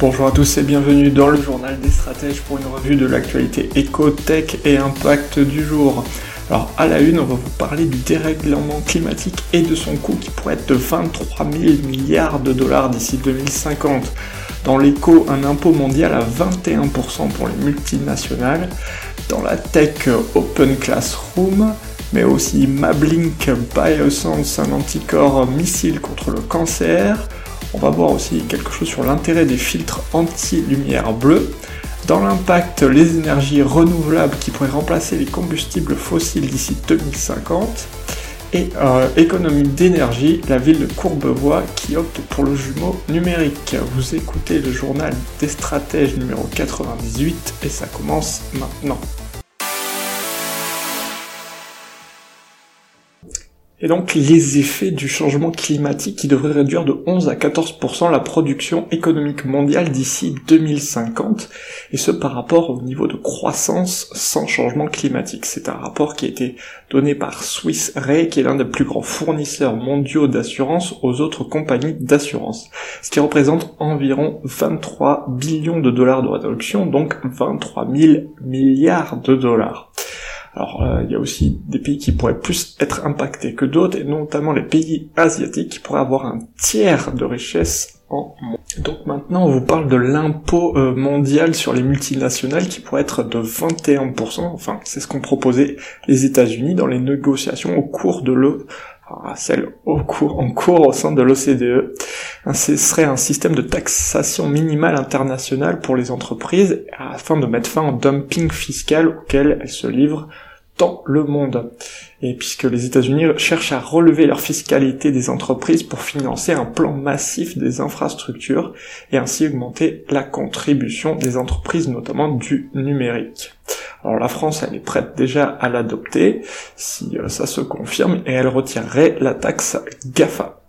Bonjour à tous et bienvenue dans le journal des stratèges pour une revue de l'actualité éco-tech et impact du jour. Alors à la une, on va vous parler du dérèglement climatique et de son coût qui pourrait être de 23 000 milliards de dollars d'ici 2050. Dans l'éco, un impôt mondial à 21% pour les multinationales. Dans la tech, Open Classroom, mais aussi Mablink Biosense, un anticorps missile contre le cancer. On va voir aussi quelque chose sur l'intérêt des filtres anti-lumière bleue. Dans l'impact, les énergies renouvelables qui pourraient remplacer les combustibles fossiles d'ici 2050. Et euh, économie d'énergie, la ville de Courbevoie qui opte pour le jumeau numérique. Vous écoutez le journal des stratèges numéro 98 et ça commence maintenant. Et donc les effets du changement climatique qui devrait réduire de 11 à 14% la production économique mondiale d'ici 2050, et ce par rapport au niveau de croissance sans changement climatique. C'est un rapport qui a été donné par Swiss Re, qui est l'un des plus grands fournisseurs mondiaux d'assurance aux autres compagnies d'assurance, ce qui représente environ 23 billions de dollars de réduction, donc 23 000 milliards de dollars. Alors euh, il y a aussi des pays qui pourraient plus être impactés que d'autres, et notamment les pays asiatiques qui pourraient avoir un tiers de richesse en moins. Donc maintenant on vous parle de l'impôt euh, mondial sur les multinationales qui pourrait être de 21%, enfin c'est ce qu'ont proposé les États-Unis dans les négociations au cours de le celle au cours, en cours au sein de l'OCDE. Ce serait un système de taxation minimale internationale pour les entreprises afin de mettre fin au dumping fiscal auquel elles se livrent dans le monde. Et puisque les États-Unis cherchent à relever leur fiscalité des entreprises pour financer un plan massif des infrastructures et ainsi augmenter la contribution des entreprises, notamment du numérique. Alors la France, elle est prête déjà à l'adopter si euh, ça se confirme et elle retirerait la taxe GAFA.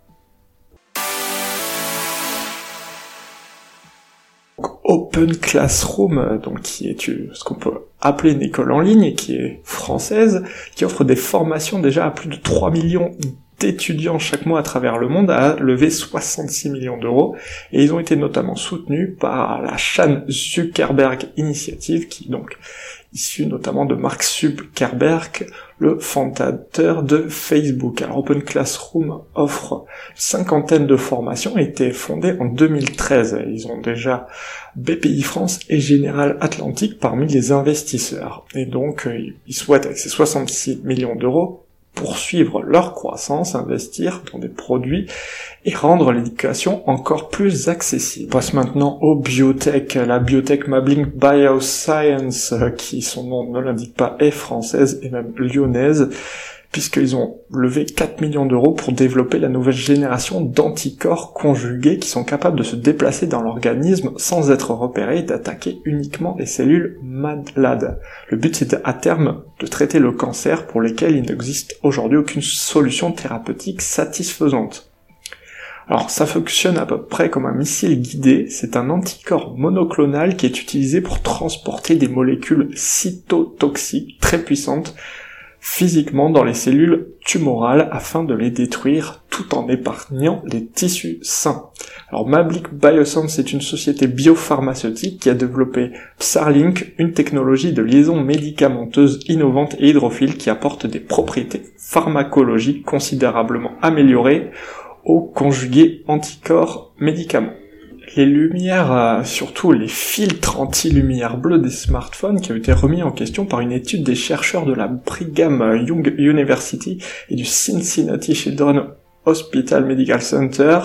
Open Classroom, donc qui est ce qu'on peut appeler une école en ligne et qui est française, qui offre des formations déjà à plus de 3 millions d'étudiants chaque mois à travers le monde a levé 66 millions d'euros. Et ils ont été notamment soutenus par la Chan Zuckerberg Initiative qui donc issu notamment de Mark Zuckerberg, le fondateur de Facebook. Alors Open Classroom offre une cinquantaine de formations, a été fondé en 2013. Ils ont déjà BPI France et Général Atlantique parmi les investisseurs. Et donc, euh, ils souhaitent, avec ces 66 millions d'euros, poursuivre leur croissance, investir dans des produits et rendre l'éducation encore plus accessible. On passe maintenant aux biotech. La biotech Mablink Bioscience, euh, qui son nom ne l'indique pas, est française et même lyonnaise, puisqu'ils ont levé 4 millions d'euros pour développer la nouvelle génération d'anticorps conjugués qui sont capables de se déplacer dans l'organisme sans être repérés et d'attaquer uniquement les cellules malades. Le but c'est à terme de traiter le cancer pour lequel il n'existe aujourd'hui aucune solution thérapeutique satisfaisante. Alors ça fonctionne à peu près comme un missile guidé, c'est un anticorps monoclonal qui est utilisé pour transporter des molécules cytotoxiques très puissantes physiquement dans les cellules tumorales afin de les détruire tout en épargnant les tissus sains. Alors Mablic Biosense est une société biopharmaceutique qui a développé Psarlink, une technologie de liaison médicamenteuse innovante et hydrophile qui apporte des propriétés pharmacologiques considérablement améliorées aux conjugués anticorps médicaments les lumières, euh, surtout les filtres anti-lumière bleue des smartphones qui ont été remis en question par une étude des chercheurs de la Brigham Young University et du Cincinnati Children's Hospital Medical Center,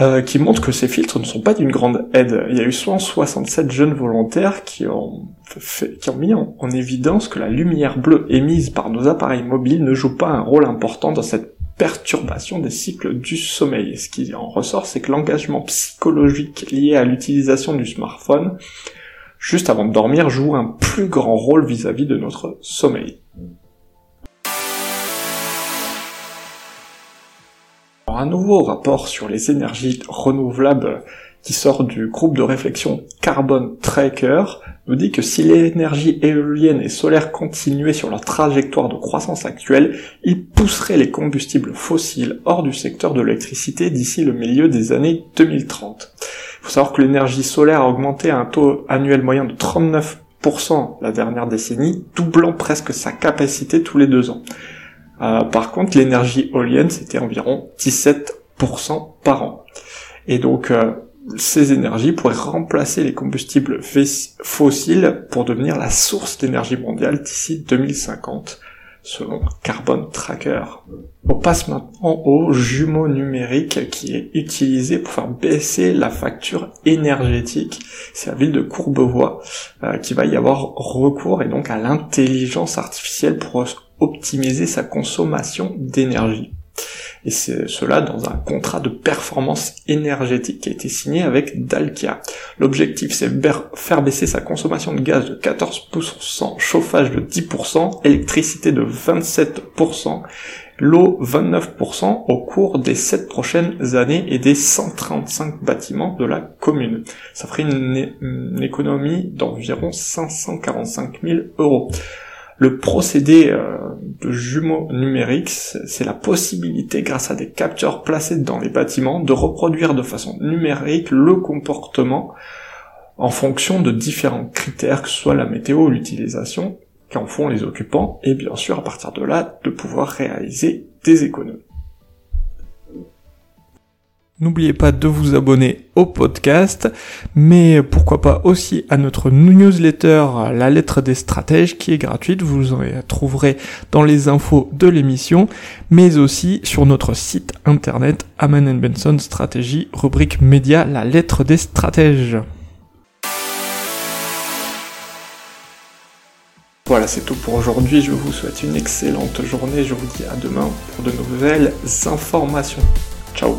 euh, qui montre que ces filtres ne sont pas d'une grande aide. Il y a eu 167 jeunes volontaires qui ont, fait, qui ont mis en évidence que la lumière bleue émise par nos appareils mobiles ne joue pas un rôle important dans cette perturbation des cycles du sommeil. Ce qui en ressort, c'est que l'engagement psychologique lié à l'utilisation du smartphone juste avant de dormir joue un plus grand rôle vis-à-vis de notre sommeil. un nouveau rapport sur les énergies renouvelables qui sort du groupe de réflexion Carbon Tracker, nous dit que si l'énergie éolienne et solaire continuaient sur leur trajectoire de croissance actuelle, ils pousseraient les combustibles fossiles hors du secteur de l'électricité d'ici le milieu des années 2030. Il faut savoir que l'énergie solaire a augmenté à un taux annuel moyen de 39% la dernière décennie, doublant presque sa capacité tous les deux ans. Euh, par contre, l'énergie éolienne, c'était environ 17% par an. Et donc, euh, ces énergies pourraient remplacer les combustibles fossiles pour devenir la source d'énergie mondiale d'ici 2050, selon Carbon Tracker. On passe maintenant au jumeau numérique qui est utilisé pour faire baisser la facture énergétique. C'est la ville de Courbevoie euh, qui va y avoir recours et donc à l'intelligence artificielle pour optimiser sa consommation d'énergie et c'est cela dans un contrat de performance énergétique qui a été signé avec Dalkia. L'objectif c'est faire baisser sa consommation de gaz de 14%, chauffage de 10%, électricité de 27%, l'eau 29% au cours des 7 prochaines années et des 135 bâtiments de la commune. Ça ferait une, économie d'environ 545 000 euros. Le procédé euh, de jumeaux numériques, c'est la possibilité, grâce à des capteurs placés dans les bâtiments, de reproduire de façon numérique le comportement en fonction de différents critères, que ce soit la météo ou l'utilisation qu'en font les occupants, et bien sûr à partir de là, de pouvoir réaliser des économies. N'oubliez pas de vous abonner au podcast, mais pourquoi pas aussi à notre newsletter La lettre des stratèges qui est gratuite, vous en trouverez dans les infos de l'émission, mais aussi sur notre site internet Aman Benson Stratégie, rubrique média La lettre des stratèges. Voilà, c'est tout pour aujourd'hui. Je vous souhaite une excellente journée. Je vous dis à demain pour de nouvelles informations. Ciao